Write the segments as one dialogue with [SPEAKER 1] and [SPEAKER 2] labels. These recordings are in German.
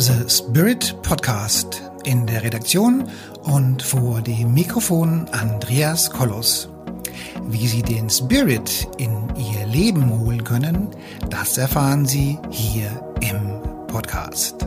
[SPEAKER 1] The Spirit Podcast. In der Redaktion und vor dem Mikrofon Andreas Kollos. Wie Sie den Spirit in Ihr Leben holen können, das erfahren Sie hier im Podcast.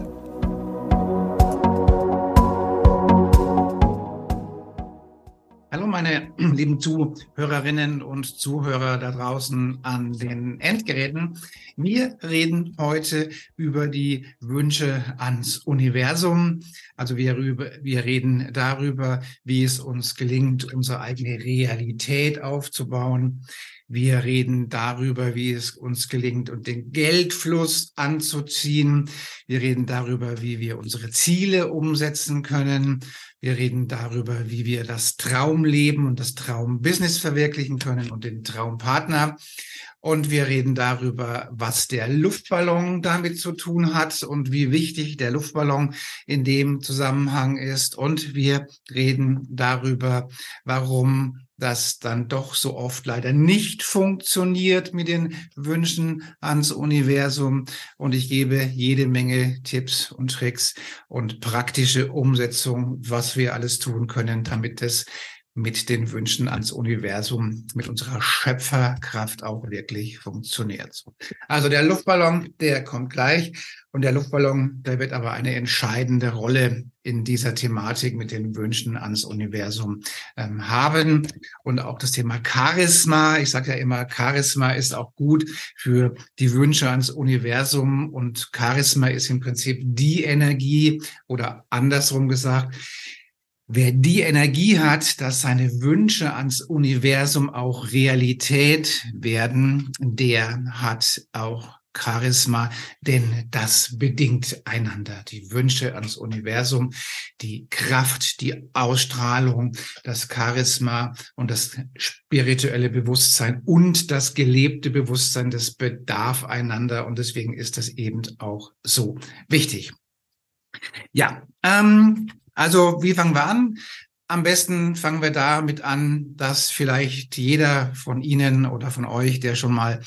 [SPEAKER 1] lieben Zuhörerinnen und Zuhörer da draußen an den Endgeräten. Wir reden heute über die Wünsche ans Universum. Also wir, wir reden darüber, wie es uns gelingt, unsere eigene Realität aufzubauen. Wir reden darüber, wie es uns gelingt, und den Geldfluss anzuziehen. Wir reden darüber, wie wir unsere Ziele umsetzen können. Wir reden darüber, wie wir das Traumleben und das Traumbusiness verwirklichen können und den Traumpartner. Und wir reden darüber, was der Luftballon damit zu tun hat und wie wichtig der Luftballon in dem Zusammenhang ist. Und wir reden darüber, warum das dann doch so oft leider nicht funktioniert mit den Wünschen ans Universum. Und ich gebe jede Menge Tipps und Tricks und praktische Umsetzung, was wir alles tun können, damit es mit den Wünschen ans Universum, mit unserer Schöpferkraft auch wirklich funktioniert. Also der Luftballon, der kommt gleich. Und der Luftballon, der wird aber eine entscheidende Rolle in dieser Thematik mit den Wünschen ans Universum ähm, haben. Und auch das Thema Charisma. Ich sage ja immer, Charisma ist auch gut für die Wünsche ans Universum. Und Charisma ist im Prinzip die Energie oder andersrum gesagt, Wer die Energie hat, dass seine Wünsche ans Universum auch Realität werden, der hat auch Charisma, denn das bedingt einander. Die Wünsche ans Universum, die Kraft, die Ausstrahlung, das Charisma und das spirituelle Bewusstsein und das gelebte Bewusstsein, das bedarf einander und deswegen ist das eben auch so wichtig. Ja, ähm, also, wie fangen wir an? Am besten fangen wir damit an, dass vielleicht jeder von Ihnen oder von euch, der schon mal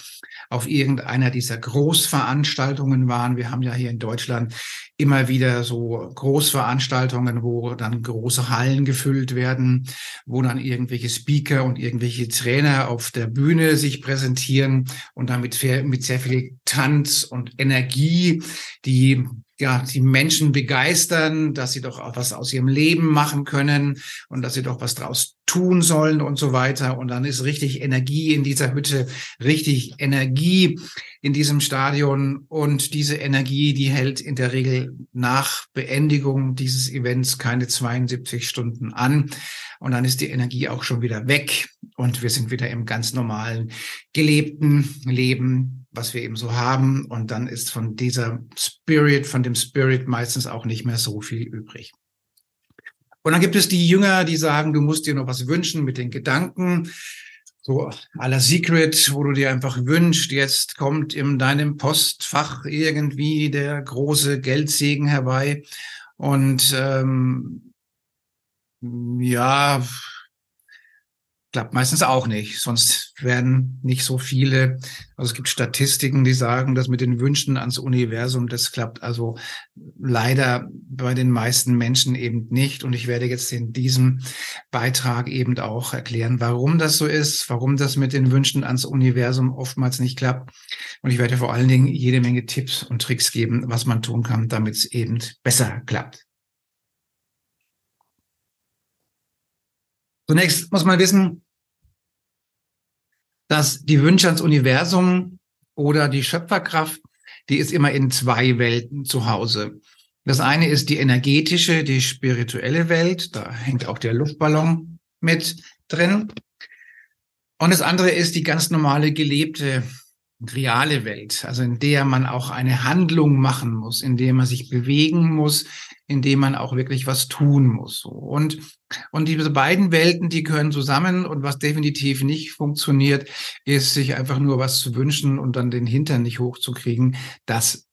[SPEAKER 1] auf irgendeiner dieser Großveranstaltungen waren, wir haben ja hier in Deutschland immer wieder so Großveranstaltungen, wo dann große Hallen gefüllt werden, wo dann irgendwelche Speaker und irgendwelche Trainer auf der Bühne sich präsentieren und damit mit sehr viel Tanz und Energie die ja, die Menschen begeistern, dass sie doch auch was aus ihrem Leben machen können und dass sie doch was draus tun sollen und so weiter. Und dann ist richtig Energie in dieser Hütte, richtig Energie in diesem Stadion. Und diese Energie, die hält in der Regel nach Beendigung dieses Events keine 72 Stunden an. Und dann ist die Energie auch schon wieder weg und wir sind wieder im ganz normalen gelebten Leben was wir eben so haben. Und dann ist von dieser Spirit, von dem Spirit meistens auch nicht mehr so viel übrig. Und dann gibt es die Jünger, die sagen, du musst dir noch was wünschen mit den Gedanken. So aller Secret, wo du dir einfach wünschst, jetzt kommt in deinem Postfach irgendwie der große Geldsegen herbei. Und ähm, ja, klappt meistens auch nicht. Sonst werden nicht so viele, also es gibt Statistiken, die sagen, dass mit den Wünschen ans Universum, das klappt also leider bei den meisten Menschen eben nicht. Und ich werde jetzt in diesem Beitrag eben auch erklären, warum das so ist, warum das mit den Wünschen ans Universum oftmals nicht klappt. Und ich werde vor allen Dingen jede Menge Tipps und Tricks geben, was man tun kann, damit es eben besser klappt. Zunächst muss man wissen, dass die Wünsche ans Universum oder die Schöpferkraft, die ist immer in zwei Welten zu Hause. Das eine ist die energetische, die spirituelle Welt. Da hängt auch der Luftballon mit drin. Und das andere ist die ganz normale gelebte reale Welt, also in der man auch eine Handlung machen muss, in der man sich bewegen muss, in dem man auch wirklich was tun muss. Und, und diese beiden Welten, die gehören zusammen und was definitiv nicht funktioniert, ist sich einfach nur was zu wünschen und dann den Hintern nicht hochzukriegen. Das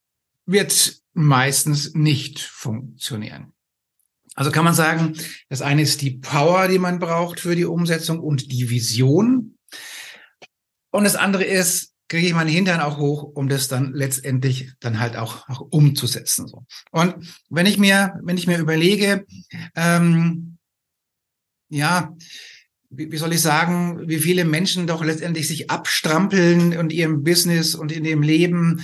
[SPEAKER 1] wird meistens nicht funktionieren. Also kann man sagen, das eine ist die Power, die man braucht für die Umsetzung und die Vision. Und das andere ist kriege ich meinen Hintern auch hoch, um das dann letztendlich dann halt auch, auch umzusetzen. So. Und wenn ich mir, wenn ich mir überlege, ähm, ja, wie, wie soll ich sagen, wie viele Menschen doch letztendlich sich abstrampeln und ihrem Business und in ihrem Leben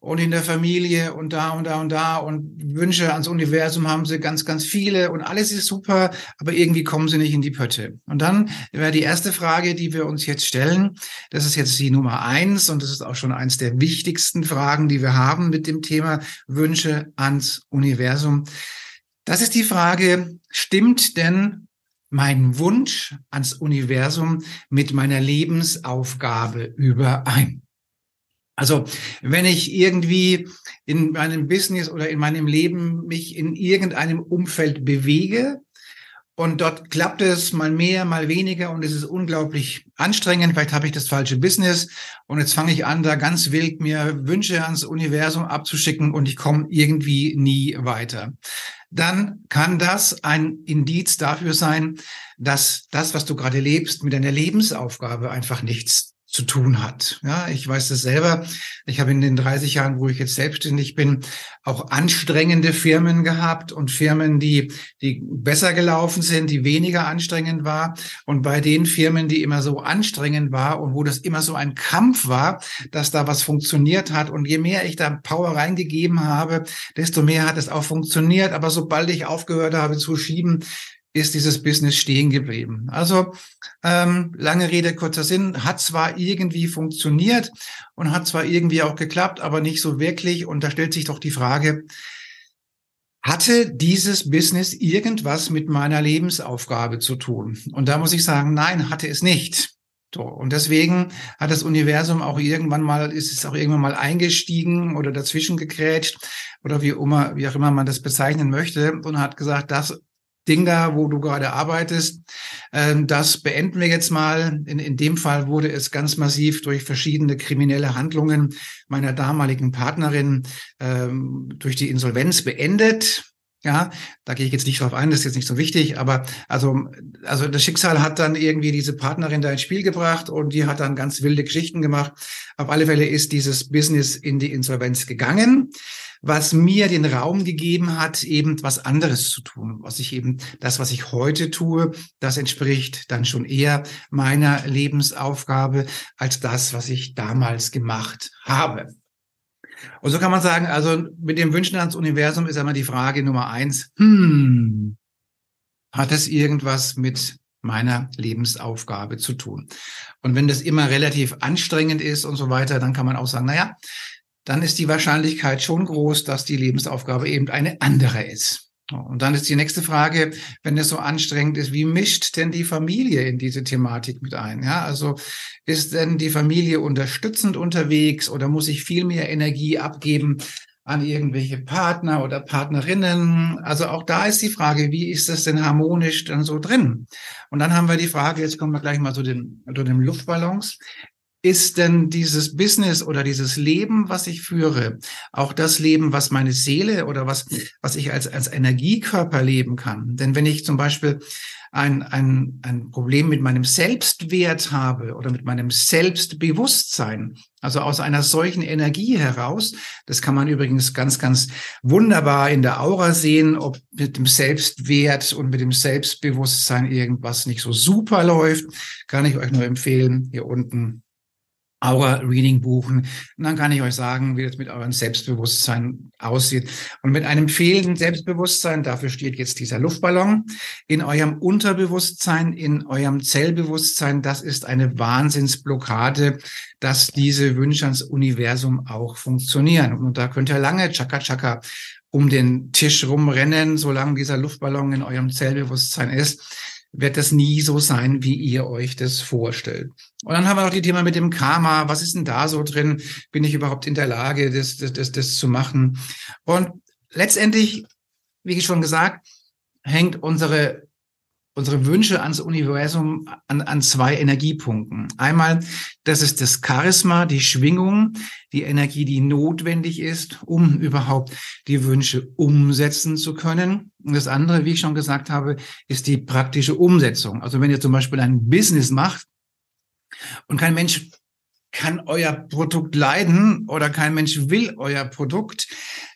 [SPEAKER 1] und in der Familie und da und da und da und Wünsche ans Universum haben sie ganz, ganz viele und alles ist super, aber irgendwie kommen sie nicht in die Pötte. Und dann wäre die erste Frage, die wir uns jetzt stellen, das ist jetzt die Nummer eins und das ist auch schon eins der wichtigsten Fragen, die wir haben mit dem Thema Wünsche ans Universum. Das ist die Frage, stimmt denn mein Wunsch ans Universum mit meiner Lebensaufgabe überein? Also wenn ich irgendwie in meinem Business oder in meinem Leben mich in irgendeinem Umfeld bewege und dort klappt es mal mehr, mal weniger und es ist unglaublich anstrengend, vielleicht habe ich das falsche Business und jetzt fange ich an, da ganz wild mir Wünsche ans Universum abzuschicken und ich komme irgendwie nie weiter. Dann kann das ein Indiz dafür sein, dass das, was du gerade lebst, mit deiner Lebensaufgabe einfach nichts zu tun hat. Ja, ich weiß das selber. Ich habe in den 30 Jahren, wo ich jetzt selbstständig bin, auch anstrengende Firmen gehabt und Firmen, die, die besser gelaufen sind, die weniger anstrengend war. Und bei den Firmen, die immer so anstrengend war und wo das immer so ein Kampf war, dass da was funktioniert hat. Und je mehr ich da Power reingegeben habe, desto mehr hat es auch funktioniert. Aber sobald ich aufgehört habe zu schieben, ist dieses Business stehen geblieben. Also ähm, lange Rede, kurzer Sinn, hat zwar irgendwie funktioniert und hat zwar irgendwie auch geklappt, aber nicht so wirklich. Und da stellt sich doch die Frage, hatte dieses Business irgendwas mit meiner Lebensaufgabe zu tun? Und da muss ich sagen, nein, hatte es nicht. So, und deswegen hat das Universum auch irgendwann mal, ist es auch irgendwann mal eingestiegen oder dazwischen gegrätscht oder wie immer, wie auch immer man das bezeichnen möchte und hat gesagt, das Ding da, wo du gerade arbeitest. Ähm, das beenden wir jetzt mal. In, in dem Fall wurde es ganz massiv durch verschiedene kriminelle Handlungen meiner damaligen Partnerin ähm, durch die Insolvenz beendet. Ja, da gehe ich jetzt nicht drauf ein, das ist jetzt nicht so wichtig, aber also, also das Schicksal hat dann irgendwie diese Partnerin da ins Spiel gebracht und die hat dann ganz wilde Geschichten gemacht. Auf alle Fälle ist dieses Business in die Insolvenz gegangen was mir den Raum gegeben hat, eben was anderes zu tun. Was ich eben, das, was ich heute tue, das entspricht dann schon eher meiner Lebensaufgabe als das, was ich damals gemacht habe. Und so kann man sagen, also mit dem Wünschen ans Universum ist einmal die Frage Nummer eins, hm, hat es irgendwas mit meiner Lebensaufgabe zu tun? Und wenn das immer relativ anstrengend ist und so weiter, dann kann man auch sagen, na ja, dann ist die Wahrscheinlichkeit schon groß, dass die Lebensaufgabe eben eine andere ist. Und dann ist die nächste Frage, wenn es so anstrengend ist, wie mischt denn die Familie in diese Thematik mit ein? Ja, also ist denn die Familie unterstützend unterwegs oder muss ich viel mehr Energie abgeben an irgendwelche Partner oder Partnerinnen? Also auch da ist die Frage, wie ist das denn harmonisch dann so drin? Und dann haben wir die Frage, jetzt kommen wir gleich mal zu den, zu den Luftballons ist denn dieses Business oder dieses Leben, was ich führe, auch das Leben, was meine Seele oder was, was ich als, als Energiekörper leben kann? Denn wenn ich zum Beispiel ein, ein, ein Problem mit meinem Selbstwert habe oder mit meinem Selbstbewusstsein, also aus einer solchen Energie heraus, das kann man übrigens ganz, ganz wunderbar in der Aura sehen, ob mit dem Selbstwert und mit dem Selbstbewusstsein irgendwas nicht so super läuft, kann ich euch nur empfehlen, hier unten Aura-Reading buchen. Und dann kann ich euch sagen, wie das mit eurem Selbstbewusstsein aussieht. Und mit einem fehlenden Selbstbewusstsein, dafür steht jetzt dieser Luftballon, in eurem Unterbewusstsein, in eurem Zellbewusstsein, das ist eine Wahnsinnsblockade, dass diese Wünsche ans Universum auch funktionieren. Und da könnt ihr lange Chaka-Chaka um den Tisch rumrennen, solange dieser Luftballon in eurem Zellbewusstsein ist wird das nie so sein, wie ihr euch das vorstellt. Und dann haben wir noch die Thema mit dem Karma. Was ist denn da so drin? Bin ich überhaupt in der Lage, das, das, das, das zu machen? Und letztendlich, wie schon gesagt, hängt unsere unsere Wünsche ans Universum an, an zwei Energiepunkten. Einmal, das ist das Charisma, die Schwingung, die Energie, die notwendig ist, um überhaupt die Wünsche umsetzen zu können. Und das andere, wie ich schon gesagt habe, ist die praktische Umsetzung. Also wenn ihr zum Beispiel ein Business macht und kein Mensch kann euer Produkt leiden oder kein Mensch will euer Produkt,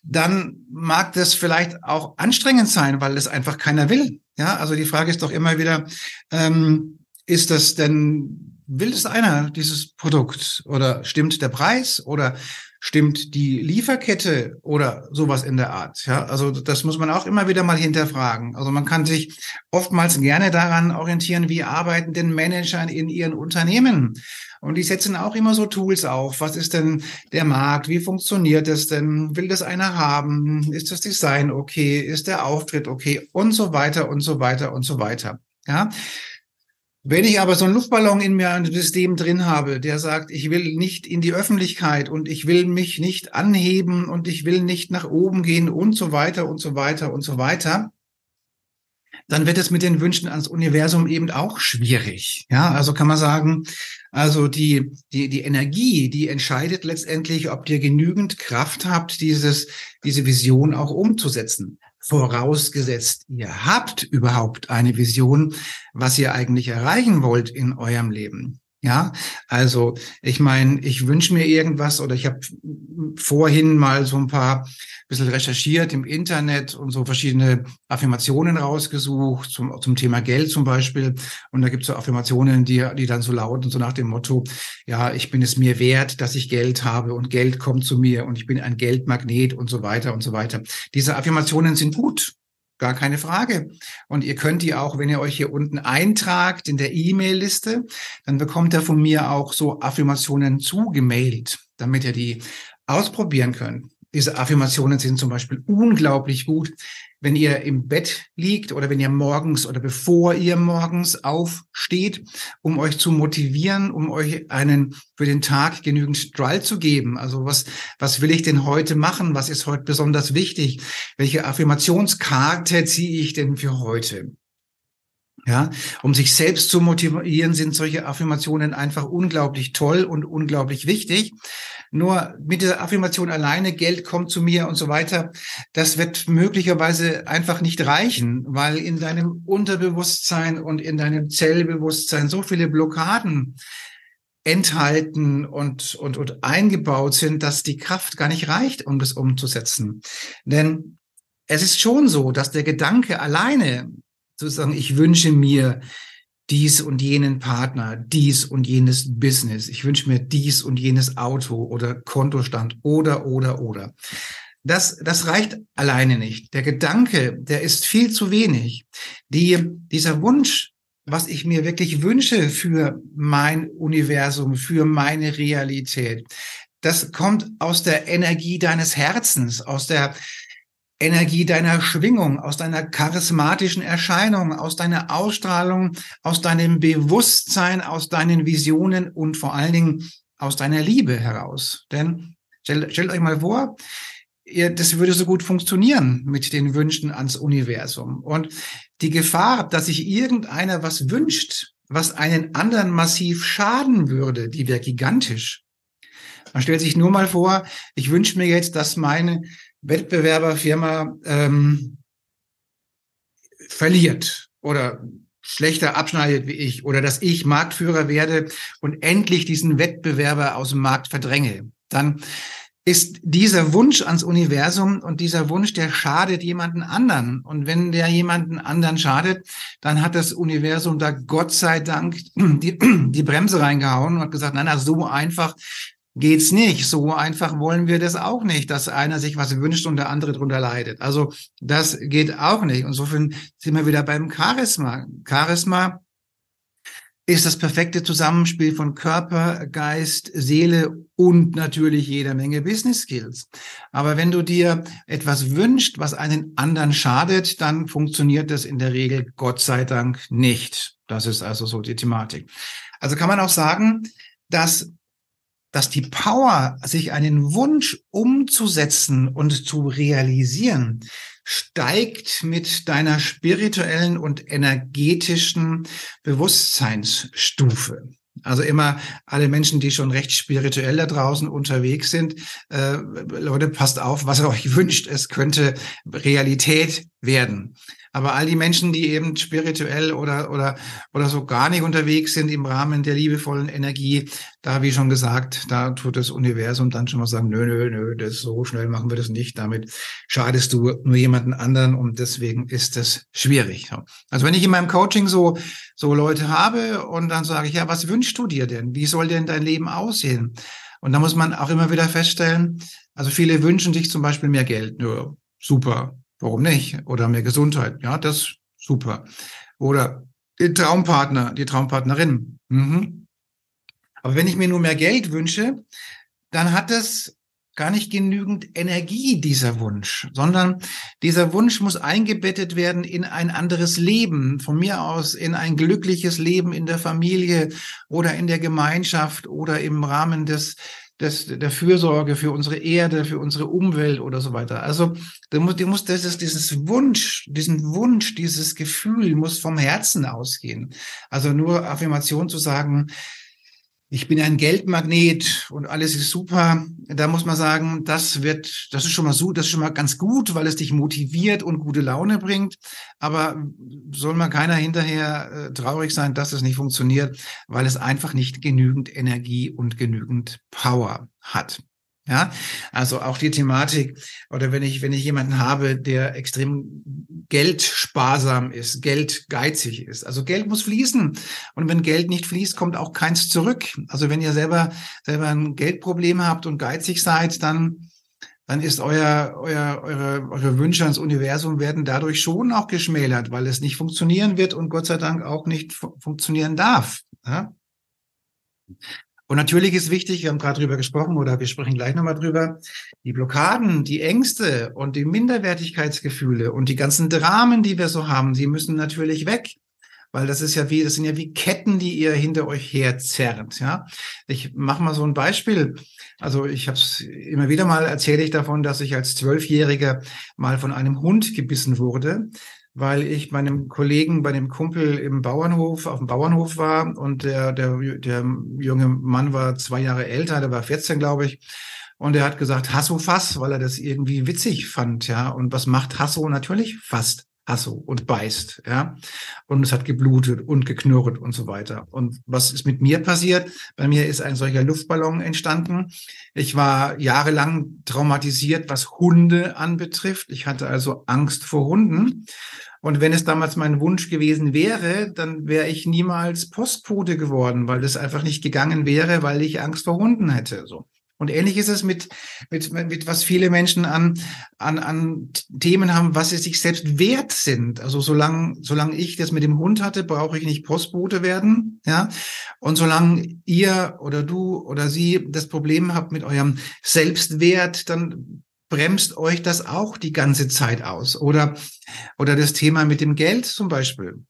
[SPEAKER 1] dann mag das vielleicht auch anstrengend sein, weil es einfach keiner will. Ja, also die Frage ist doch immer wieder, ähm, ist das denn, will es einer, dieses Produkt? Oder stimmt der Preis? Oder stimmt die Lieferkette oder sowas in der Art? Ja, also das muss man auch immer wieder mal hinterfragen. Also man kann sich oftmals gerne daran orientieren, wie arbeiten denn Manager in ihren Unternehmen? Und die setzen auch immer so Tools auf. Was ist denn der Markt? Wie funktioniert es denn? Will das einer haben? Ist das Design okay? Ist der Auftritt okay? Und so weiter und so weiter und so weiter. Ja. Wenn ich aber so einen Luftballon in mir ein System drin habe, der sagt, ich will nicht in die Öffentlichkeit und ich will mich nicht anheben und ich will nicht nach oben gehen und so weiter und so weiter und so weiter, dann wird es mit den Wünschen ans Universum eben auch schwierig. Ja, also kann man sagen, also die, die, die Energie, die entscheidet letztendlich, ob ihr genügend Kraft habt, dieses, diese Vision auch umzusetzen vorausgesetzt, ihr habt überhaupt eine Vision, was ihr eigentlich erreichen wollt in eurem Leben. Ja, also ich meine, ich wünsche mir irgendwas oder ich habe vorhin mal so ein paar bisschen recherchiert im Internet und so verschiedene Affirmationen rausgesucht zum, zum Thema Geld zum Beispiel. Und da gibt es so Affirmationen, die, die dann so lauten, so nach dem Motto, ja, ich bin es mir wert, dass ich Geld habe und Geld kommt zu mir und ich bin ein Geldmagnet und so weiter und so weiter. Diese Affirmationen sind gut. Gar keine Frage. Und ihr könnt die auch, wenn ihr euch hier unten eintragt in der E-Mail-Liste, dann bekommt ihr von mir auch so Affirmationen zugemailt, damit ihr die ausprobieren könnt. Diese Affirmationen sind zum Beispiel unglaublich gut, wenn ihr im Bett liegt oder wenn ihr morgens oder bevor ihr morgens aufsteht, um euch zu motivieren, um euch einen für den Tag genügend Strahl zu geben. Also was, was will ich denn heute machen? Was ist heute besonders wichtig? Welche Affirmationskarte ziehe ich denn für heute? Ja, um sich selbst zu motivieren, sind solche Affirmationen einfach unglaublich toll und unglaublich wichtig. Nur mit dieser Affirmation alleine, Geld kommt zu mir und so weiter, das wird möglicherweise einfach nicht reichen, weil in deinem Unterbewusstsein und in deinem Zellbewusstsein so viele Blockaden enthalten und, und, und eingebaut sind, dass die Kraft gar nicht reicht, um das umzusetzen. Denn es ist schon so, dass der Gedanke alleine sozusagen, ich wünsche mir dies und jenen Partner, dies und jenes Business. Ich wünsche mir dies und jenes Auto oder Kontostand oder, oder, oder. Das, das reicht alleine nicht. Der Gedanke, der ist viel zu wenig. Die, dieser Wunsch, was ich mir wirklich wünsche für mein Universum, für meine Realität, das kommt aus der Energie deines Herzens, aus der Energie deiner Schwingung, aus deiner charismatischen Erscheinung, aus deiner Ausstrahlung, aus deinem Bewusstsein, aus deinen Visionen und vor allen Dingen aus deiner Liebe heraus. Denn stellt, stellt euch mal vor, ihr, das würde so gut funktionieren mit den Wünschen ans Universum. Und die Gefahr, dass sich irgendeiner was wünscht, was einen anderen massiv schaden würde, die wäre gigantisch. Man stellt sich nur mal vor, ich wünsche mir jetzt, dass meine Wettbewerberfirma ähm, verliert oder schlechter abschneidet wie ich oder dass ich Marktführer werde und endlich diesen Wettbewerber aus dem Markt verdränge, dann ist dieser Wunsch ans Universum und dieser Wunsch, der schadet jemanden anderen. Und wenn der jemanden anderen schadet, dann hat das Universum da Gott sei Dank die, die Bremse reingehauen und hat gesagt, nein, na, so einfach geht's nicht. So einfach wollen wir das auch nicht, dass einer sich was wünscht und der andere drunter leidet. Also das geht auch nicht. Und Insofern sind wir wieder beim Charisma. Charisma ist das perfekte Zusammenspiel von Körper, Geist, Seele und natürlich jeder Menge Business Skills. Aber wenn du dir etwas wünschst, was einen anderen schadet, dann funktioniert das in der Regel Gott sei Dank nicht. Das ist also so die Thematik. Also kann man auch sagen, dass dass die Power, sich einen Wunsch umzusetzen und zu realisieren, steigt mit deiner spirituellen und energetischen Bewusstseinsstufe. Also immer alle Menschen, die schon recht spirituell da draußen unterwegs sind, äh, Leute, passt auf, was ihr euch wünscht. Es könnte Realität werden. Aber all die Menschen, die eben spirituell oder, oder, oder so gar nicht unterwegs sind im Rahmen der liebevollen Energie, da, wie schon gesagt, da tut das Universum dann schon mal sagen, nö, nö, nö, das so schnell machen wir das nicht. Damit schadest du nur jemanden anderen und deswegen ist das schwierig. Also wenn ich in meinem Coaching so, so Leute habe und dann sage ich, ja, was wünschst du dir denn? Wie soll denn dein Leben aussehen? Und da muss man auch immer wieder feststellen, also viele wünschen sich zum Beispiel mehr Geld. Ja, super. Warum nicht? Oder mehr Gesundheit. Ja, das super. Oder den Traumpartner, die Traumpartnerin. Mhm. Aber wenn ich mir nur mehr Geld wünsche, dann hat das gar nicht genügend Energie, dieser Wunsch, sondern dieser Wunsch muss eingebettet werden in ein anderes Leben, von mir aus in ein glückliches Leben in der Familie oder in der Gemeinschaft oder im Rahmen des des, der Fürsorge für unsere Erde, für unsere Umwelt oder so weiter. Also da muss, die muss das ist dieses Wunsch, diesen Wunsch, dieses Gefühl muss vom Herzen ausgehen. Also nur Affirmation zu sagen, ich bin ein Geldmagnet und alles ist super. Da muss man sagen, das wird, das ist schon mal so, das ist schon mal ganz gut, weil es dich motiviert und gute Laune bringt. Aber soll mal keiner hinterher äh, traurig sein, dass es nicht funktioniert, weil es einfach nicht genügend Energie und genügend Power hat. Ja, also auch die Thematik, oder wenn ich, wenn ich jemanden habe, der extrem geldsparsam ist, geldgeizig ist. Also Geld muss fließen. Und wenn Geld nicht fließt, kommt auch keins zurück. Also wenn ihr selber, selber ein Geldproblem habt und geizig seid, dann, dann ist euer, euer, eure, eure Wünsche ans Universum werden dadurch schon auch geschmälert, weil es nicht funktionieren wird und Gott sei Dank auch nicht funktionieren darf. Ja? Und natürlich ist wichtig, wir haben gerade drüber gesprochen oder wir sprechen gleich nochmal drüber, die Blockaden, die Ängste und die Minderwertigkeitsgefühle und die ganzen Dramen, die wir so haben, sie müssen natürlich weg. Weil das ist ja wie, das sind ja wie Ketten, die ihr hinter euch herzerrt. Ja, ich mache mal so ein Beispiel. Also ich habe es immer wieder mal erzähle ich davon, dass ich als Zwölfjähriger mal von einem Hund gebissen wurde weil ich bei einem Kollegen, bei dem Kumpel im Bauernhof, auf dem Bauernhof war und der, der, der junge Mann war zwei Jahre älter, der war 14, glaube ich. Und er hat gesagt, Hasso Fass, weil er das irgendwie witzig fand, ja. Und was macht Hasso? Natürlich fast Hasso und beißt, ja. Und es hat geblutet und geknurrt und so weiter. Und was ist mit mir passiert? Bei mir ist ein solcher Luftballon entstanden. Ich war jahrelang traumatisiert, was Hunde anbetrifft. Ich hatte also Angst vor Hunden. Und wenn es damals mein Wunsch gewesen wäre, dann wäre ich niemals Postbote geworden, weil das einfach nicht gegangen wäre, weil ich Angst vor Hunden hätte. So. Und ähnlich ist es mit, mit, mit was viele Menschen an, an, an Themen haben, was sie sich selbst wert sind. Also solange, solange ich das mit dem Hund hatte, brauche ich nicht Postbote werden. Ja. Und solange ihr oder du oder sie das Problem habt mit eurem Selbstwert, dann bremst euch das auch die ganze Zeit aus. Oder, oder das Thema mit dem Geld zum Beispiel.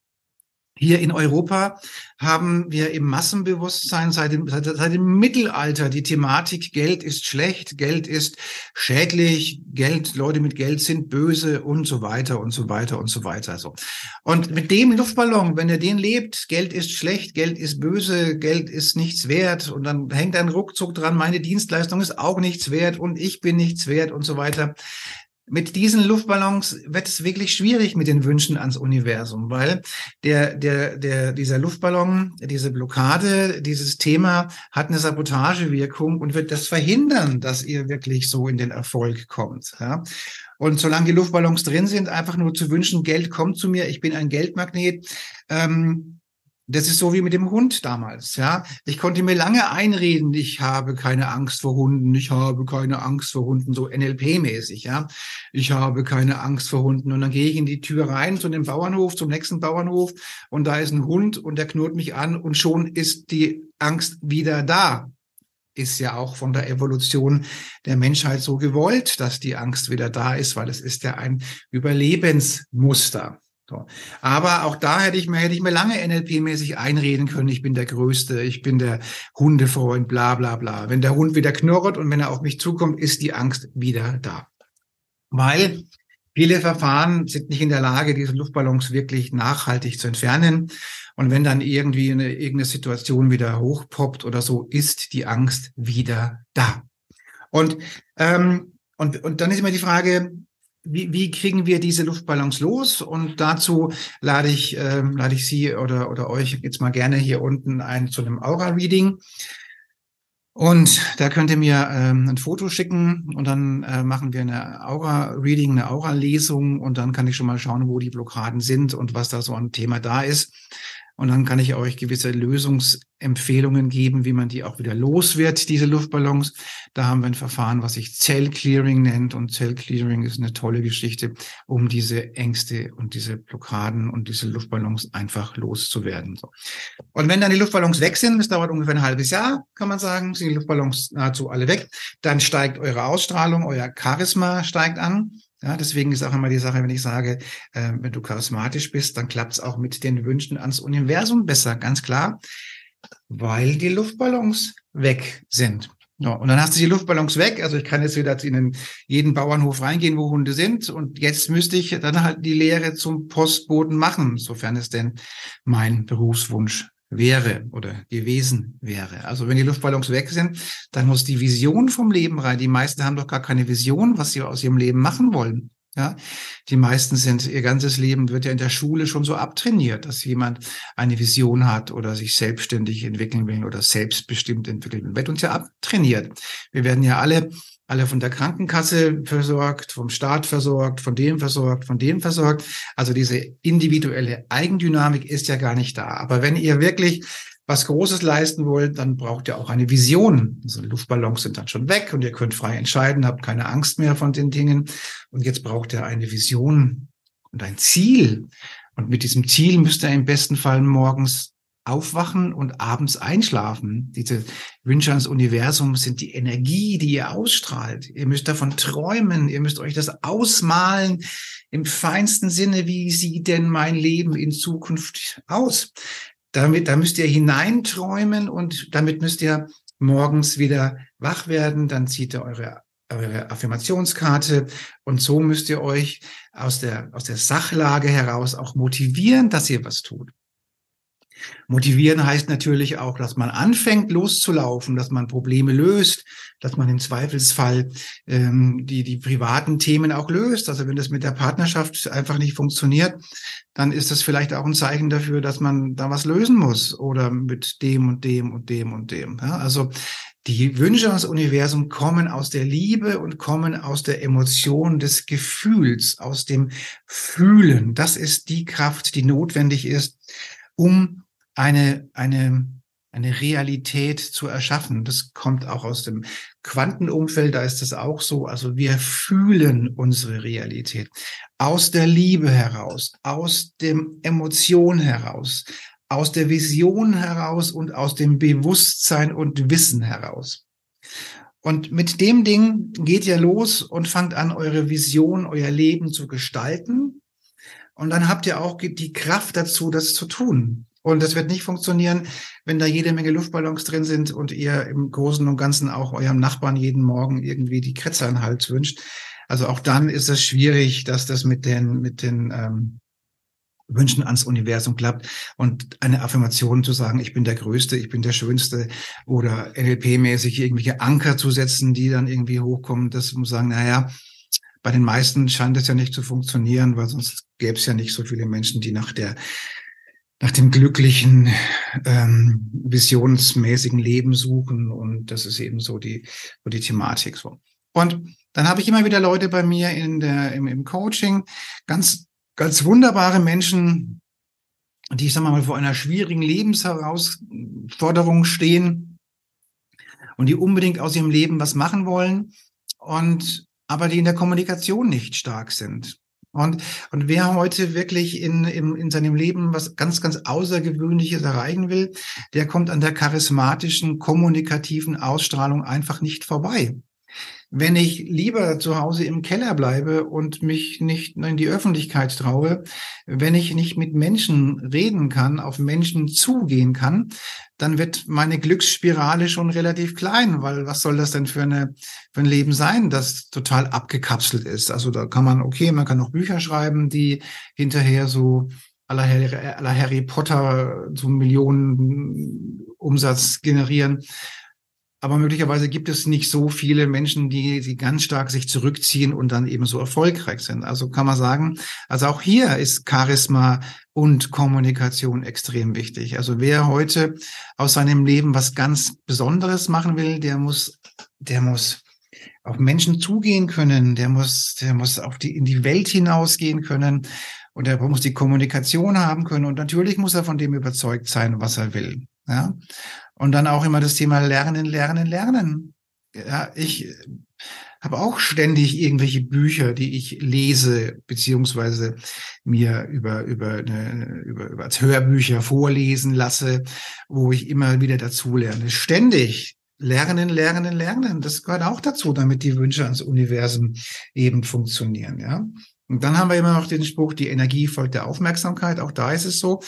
[SPEAKER 1] Hier in Europa haben wir im Massenbewusstsein seit dem, seit, seit, dem Mittelalter die Thematik, Geld ist schlecht, Geld ist schädlich, Geld, Leute mit Geld sind böse und so weiter und so weiter und so weiter. So. Und mit dem Luftballon, wenn ihr den lebt, Geld ist schlecht, Geld ist böse, Geld ist nichts wert und dann hängt ein Ruckzuck dran, meine Dienstleistung ist auch nichts wert und ich bin nichts wert und so weiter mit diesen Luftballons wird es wirklich schwierig mit den Wünschen ans Universum, weil der, der, der, dieser Luftballon, diese Blockade, dieses Thema hat eine Sabotagewirkung und wird das verhindern, dass ihr wirklich so in den Erfolg kommt. Ja? Und solange die Luftballons drin sind, einfach nur zu wünschen, Geld kommt zu mir, ich bin ein Geldmagnet, ähm, das ist so wie mit dem Hund damals, ja. Ich konnte mir lange einreden, ich habe keine Angst vor Hunden, ich habe keine Angst vor Hunden, so NLP-mäßig, ja. Ich habe keine Angst vor Hunden. Und dann gehe ich in die Tür rein zu dem Bauernhof, zum nächsten Bauernhof, und da ist ein Hund und der knurrt mich an und schon ist die Angst wieder da. Ist ja auch von der Evolution der Menschheit so gewollt, dass die Angst wieder da ist, weil es ist ja ein Überlebensmuster. So. Aber auch da hätte ich mir, hätte ich mir lange NLP-mäßig einreden können, ich bin der Größte, ich bin der Hundefreund, bla bla bla. Wenn der Hund wieder knurrt und wenn er auf mich zukommt, ist die Angst wieder da. Weil viele Verfahren sind nicht in der Lage, diese Luftballons wirklich nachhaltig zu entfernen. Und wenn dann irgendwie eine, irgendeine Situation wieder hochpoppt oder so, ist die Angst wieder da. Und, ähm, und, und dann ist immer die Frage, wie, wie kriegen wir diese Luftballons los? Und dazu lade ich, äh, lade ich Sie oder, oder euch jetzt mal gerne hier unten ein zu einem Aura-Reading. Und da könnt ihr mir ähm, ein Foto schicken und dann äh, machen wir eine Aura-Reading, eine Aura-Lesung und dann kann ich schon mal schauen, wo die Blockaden sind und was da so ein Thema da ist. Und dann kann ich euch gewisse Lösungsempfehlungen geben, wie man die auch wieder los wird, diese Luftballons. Da haben wir ein Verfahren, was sich Zellclearing nennt. Und Zellclearing ist eine tolle Geschichte, um diese Ängste und diese Blockaden und diese Luftballons einfach loszuwerden. Und wenn dann die Luftballons weg sind, das dauert ungefähr ein halbes Jahr, kann man sagen, sind die Luftballons nahezu alle weg, dann steigt eure Ausstrahlung, euer Charisma steigt an. Ja, deswegen ist auch immer die Sache, wenn ich sage, äh, wenn du charismatisch bist, dann klappt es auch mit den Wünschen ans Universum besser, ganz klar, weil die Luftballons weg sind. Ja, und dann hast du die Luftballons weg. Also ich kann jetzt wieder in jeden Bauernhof reingehen, wo Hunde sind. Und jetzt müsste ich dann halt die Lehre zum Postboten machen, sofern es denn mein Berufswunsch wäre oder gewesen wäre. Also wenn die Luftballons weg sind, dann muss die Vision vom Leben rein. Die meisten haben doch gar keine Vision, was sie aus ihrem Leben machen wollen. Ja, die meisten sind, ihr ganzes Leben wird ja in der Schule schon so abtrainiert, dass jemand eine Vision hat oder sich selbstständig entwickeln will oder selbstbestimmt entwickeln will. Wird uns ja abtrainiert. Wir werden ja alle alle von der Krankenkasse versorgt, vom Staat versorgt, von dem versorgt, von dem versorgt. Also diese individuelle Eigendynamik ist ja gar nicht da. Aber wenn ihr wirklich was Großes leisten wollt, dann braucht ihr auch eine Vision. Also Luftballons sind dann schon weg und ihr könnt frei entscheiden, habt keine Angst mehr von den Dingen. Und jetzt braucht ihr eine Vision und ein Ziel. Und mit diesem Ziel müsst ihr im besten Fall morgens aufwachen und abends einschlafen. Diese Wünsche ans Universum sind die Energie, die ihr ausstrahlt. Ihr müsst davon träumen, ihr müsst euch das ausmalen im feinsten Sinne, wie sieht denn mein Leben in Zukunft aus? Damit, da müsst ihr hineinträumen und damit müsst ihr morgens wieder wach werden, dann zieht ihr eure eure Affirmationskarte und so müsst ihr euch aus der, aus der Sachlage heraus auch motivieren, dass ihr was tut. Motivieren heißt natürlich auch, dass man anfängt loszulaufen, dass man Probleme löst, dass man im Zweifelsfall ähm, die, die privaten Themen auch löst. Also wenn das mit der Partnerschaft einfach nicht funktioniert, dann ist das vielleicht auch ein Zeichen dafür, dass man da was lösen muss oder mit dem und dem und dem und dem. Ja, also die Wünsche ans Universum kommen aus der Liebe und kommen aus der Emotion des Gefühls, aus dem Fühlen. Das ist die Kraft, die notwendig ist, um eine, eine, eine Realität zu erschaffen. Das kommt auch aus dem Quantenumfeld, da ist es auch so. Also wir fühlen unsere Realität aus der Liebe heraus, aus dem Emotion heraus, aus der Vision heraus und aus dem Bewusstsein und Wissen heraus. Und mit dem Ding geht ihr los und fangt an, eure Vision, euer Leben zu gestalten. Und dann habt ihr auch die Kraft dazu, das zu tun. Und das wird nicht funktionieren, wenn da jede Menge Luftballons drin sind und ihr im Großen und Ganzen auch eurem Nachbarn jeden Morgen irgendwie die Kretze an den Hals wünscht. Also auch dann ist es schwierig, dass das mit den, mit den ähm, Wünschen ans Universum klappt und eine Affirmation zu sagen, ich bin der Größte, ich bin der Schönste oder NLP-mäßig irgendwelche Anker zu setzen, die dann irgendwie hochkommen, das muss sagen, naja, bei den meisten scheint es ja nicht zu funktionieren, weil sonst gäbe es ja nicht so viele Menschen, die nach der nach dem glücklichen, ähm, visionsmäßigen Leben suchen. Und das ist eben so die, so die Thematik so. Und dann habe ich immer wieder Leute bei mir in der, im, im Coaching, ganz, ganz wunderbare Menschen, die, ich sag mal, vor einer schwierigen Lebensherausforderung stehen und die unbedingt aus ihrem Leben was machen wollen und aber die in der Kommunikation nicht stark sind. Und, und wer heute wirklich in, in, in seinem Leben was ganz, ganz Außergewöhnliches erreichen will, der kommt an der charismatischen, kommunikativen Ausstrahlung einfach nicht vorbei wenn ich lieber zu Hause im Keller bleibe und mich nicht in die Öffentlichkeit traue, wenn ich nicht mit Menschen reden kann, auf Menschen zugehen kann, dann wird meine Glücksspirale schon relativ klein, weil was soll das denn für, eine, für ein Leben sein, das total abgekapselt ist? Also da kann man, okay, man kann noch Bücher schreiben, die hinterher so aller Harry, aller Harry Potter so Millionen Umsatz generieren. Aber möglicherweise gibt es nicht so viele Menschen, die, die ganz stark sich zurückziehen und dann eben so erfolgreich sind. Also kann man sagen, also auch hier ist Charisma und Kommunikation extrem wichtig. Also wer heute aus seinem Leben was ganz Besonderes machen will, der muss, der muss auf Menschen zugehen können, der muss, der muss auf die, in die Welt hinausgehen können und er muss die Kommunikation haben können und natürlich muss er von dem überzeugt sein, was er will. Ja. Und dann auch immer das Thema Lernen, Lernen, Lernen. Ja, ich habe auch ständig irgendwelche Bücher, die ich lese, beziehungsweise mir über, über, eine, über, über als Hörbücher vorlesen lasse, wo ich immer wieder dazu lerne. Ständig. Lernen, lernen, lernen. Das gehört auch dazu, damit die Wünsche ans Universum eben funktionieren, ja. Und dann haben wir immer noch den Spruch, die Energie folgt der Aufmerksamkeit. Auch da ist es so.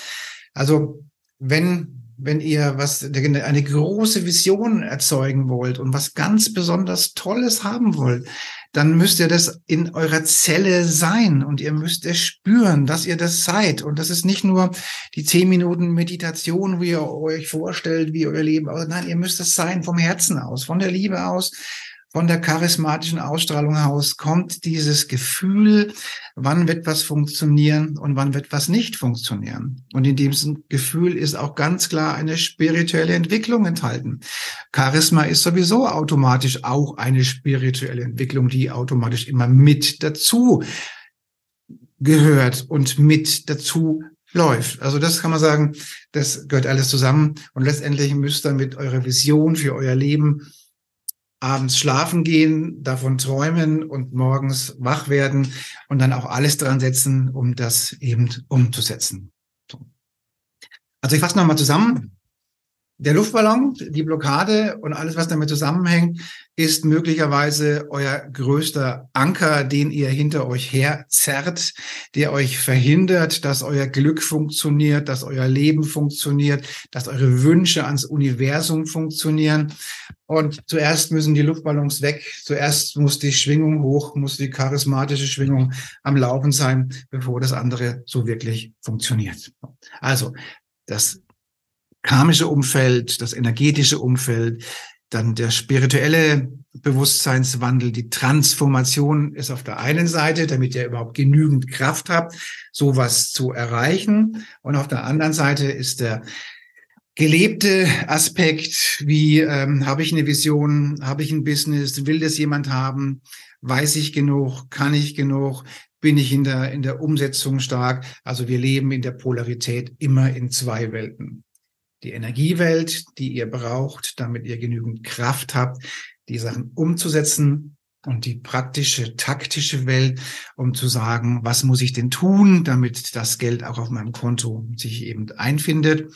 [SPEAKER 1] Also, wenn wenn ihr was, eine große Vision erzeugen wollt und was ganz besonders Tolles haben wollt, dann müsst ihr das in eurer Zelle sein und ihr müsst es spüren, dass ihr das seid. Und das ist nicht nur die zehn Minuten Meditation, wie ihr euch vorstellt, wie euer Leben. Nein, ihr müsst es sein vom Herzen aus, von der Liebe aus, von der charismatischen Ausstrahlung aus kommt dieses Gefühl, wann wird was funktionieren und wann wird was nicht funktionieren. Und in diesem Gefühl ist auch ganz klar eine spirituelle Entwicklung enthalten. Charisma ist sowieso automatisch auch eine spirituelle Entwicklung, die automatisch immer mit dazu gehört und mit dazu läuft. Also das kann man sagen, das gehört alles zusammen und letztendlich müsst ihr mit eurer Vision für euer Leben abends schlafen gehen, davon träumen und morgens wach werden und dann auch alles dran setzen, um das eben umzusetzen. Also ich fasse nochmal zusammen. Der Luftballon, die Blockade und alles, was damit zusammenhängt, ist möglicherweise euer größter Anker, den ihr hinter euch herzerrt, der euch verhindert, dass euer Glück funktioniert, dass euer Leben funktioniert, dass eure Wünsche ans Universum funktionieren. Und zuerst müssen die Luftballons weg. Zuerst muss die Schwingung hoch, muss die charismatische Schwingung am Laufen sein, bevor das andere so wirklich funktioniert. Also, das karmische Umfeld, das energetische Umfeld, dann der spirituelle Bewusstseinswandel, die Transformation ist auf der einen Seite, damit ihr überhaupt genügend Kraft habt, sowas zu erreichen. Und auf der anderen Seite ist der gelebte Aspekt, wie ähm, habe ich eine Vision, habe ich ein Business, will das jemand haben, weiß ich genug, kann ich genug, bin ich in der, in der Umsetzung stark. Also wir leben in der Polarität immer in zwei Welten die Energiewelt, die ihr braucht, damit ihr genügend Kraft habt, die Sachen umzusetzen und die praktische, taktische Welt, um zu sagen, was muss ich denn tun, damit das Geld auch auf meinem Konto sich eben einfindet.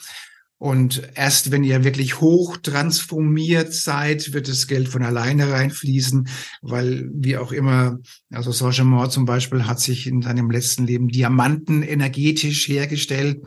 [SPEAKER 1] Und erst wenn ihr wirklich hoch transformiert seid, wird das Geld von alleine reinfließen, weil wie auch immer, also Serge Moore zum Beispiel hat sich in seinem letzten Leben Diamanten energetisch hergestellt.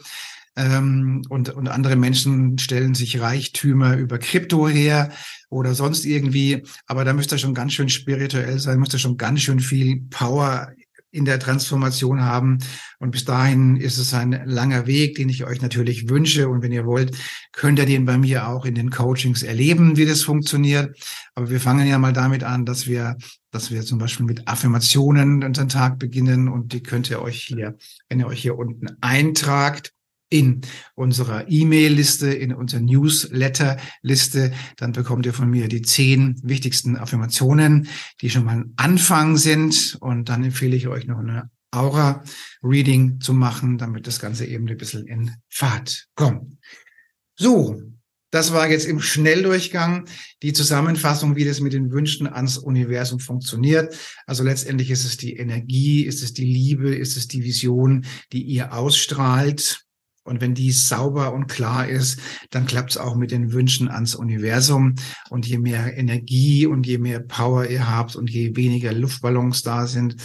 [SPEAKER 1] Ähm, und, und andere Menschen stellen sich Reichtümer über Krypto her oder sonst irgendwie. Aber da müsst ihr schon ganz schön spirituell sein, müsst ihr schon ganz schön viel Power in der Transformation haben. Und bis dahin ist es ein langer Weg, den ich euch natürlich wünsche. Und wenn ihr wollt, könnt ihr den bei mir auch in den Coachings erleben, wie das funktioniert. Aber wir fangen ja mal damit an, dass wir, dass wir zum Beispiel mit Affirmationen unseren Tag beginnen. Und die könnt ihr euch hier, wenn ihr euch hier unten eintragt, in unserer E-Mail-Liste, in unserer Newsletter-Liste. Dann bekommt ihr von mir die zehn wichtigsten Affirmationen, die schon mal ein Anfang sind. Und dann empfehle ich euch noch eine Aura-Reading zu machen, damit das Ganze eben ein bisschen in Fahrt kommt. So, das war jetzt im Schnelldurchgang die Zusammenfassung, wie das mit den Wünschen ans Universum funktioniert. Also letztendlich ist es die Energie, ist es die Liebe, ist es die Vision, die ihr ausstrahlt und wenn die sauber und klar ist, dann klappt es auch mit den Wünschen ans Universum. Und je mehr Energie und je mehr Power ihr habt und je weniger Luftballons da sind,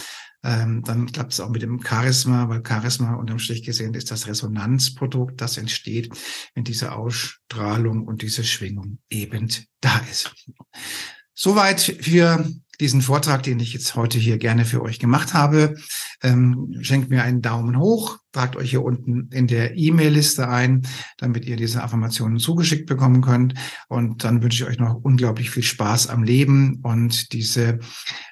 [SPEAKER 1] ähm, dann klappt es auch mit dem Charisma, weil Charisma unterm Strich gesehen ist das Resonanzprodukt, das entsteht, wenn diese Ausstrahlung und diese Schwingung eben da ist. Soweit für diesen Vortrag, den ich jetzt heute hier gerne für euch gemacht habe. Ähm, schenkt mir einen Daumen hoch, tragt euch hier unten in der E-Mail-Liste ein, damit ihr diese Affirmationen zugeschickt bekommen könnt. Und dann wünsche ich euch noch unglaublich viel Spaß am Leben und diese,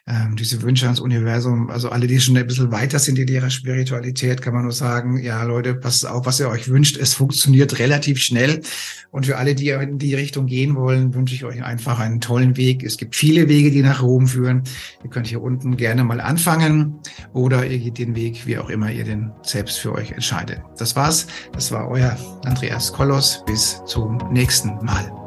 [SPEAKER 1] ähm, diese Wünsche ans Universum. Also alle, die schon ein bisschen weiter sind in ihrer Spiritualität, kann man nur sagen, ja Leute, passt auf, was ihr euch wünscht. Es funktioniert relativ schnell. Und für alle, die in die Richtung gehen wollen, wünsche ich euch einfach einen tollen Weg. Es gibt viele Wege, die nach Rom führen. Ihr könnt hier unten gerne mal anfangen oder ihr geht den Weg, wie auch immer ihr den selbst für euch entscheidet. Das war's. Das war euer Andreas Kollos. Bis zum nächsten Mal.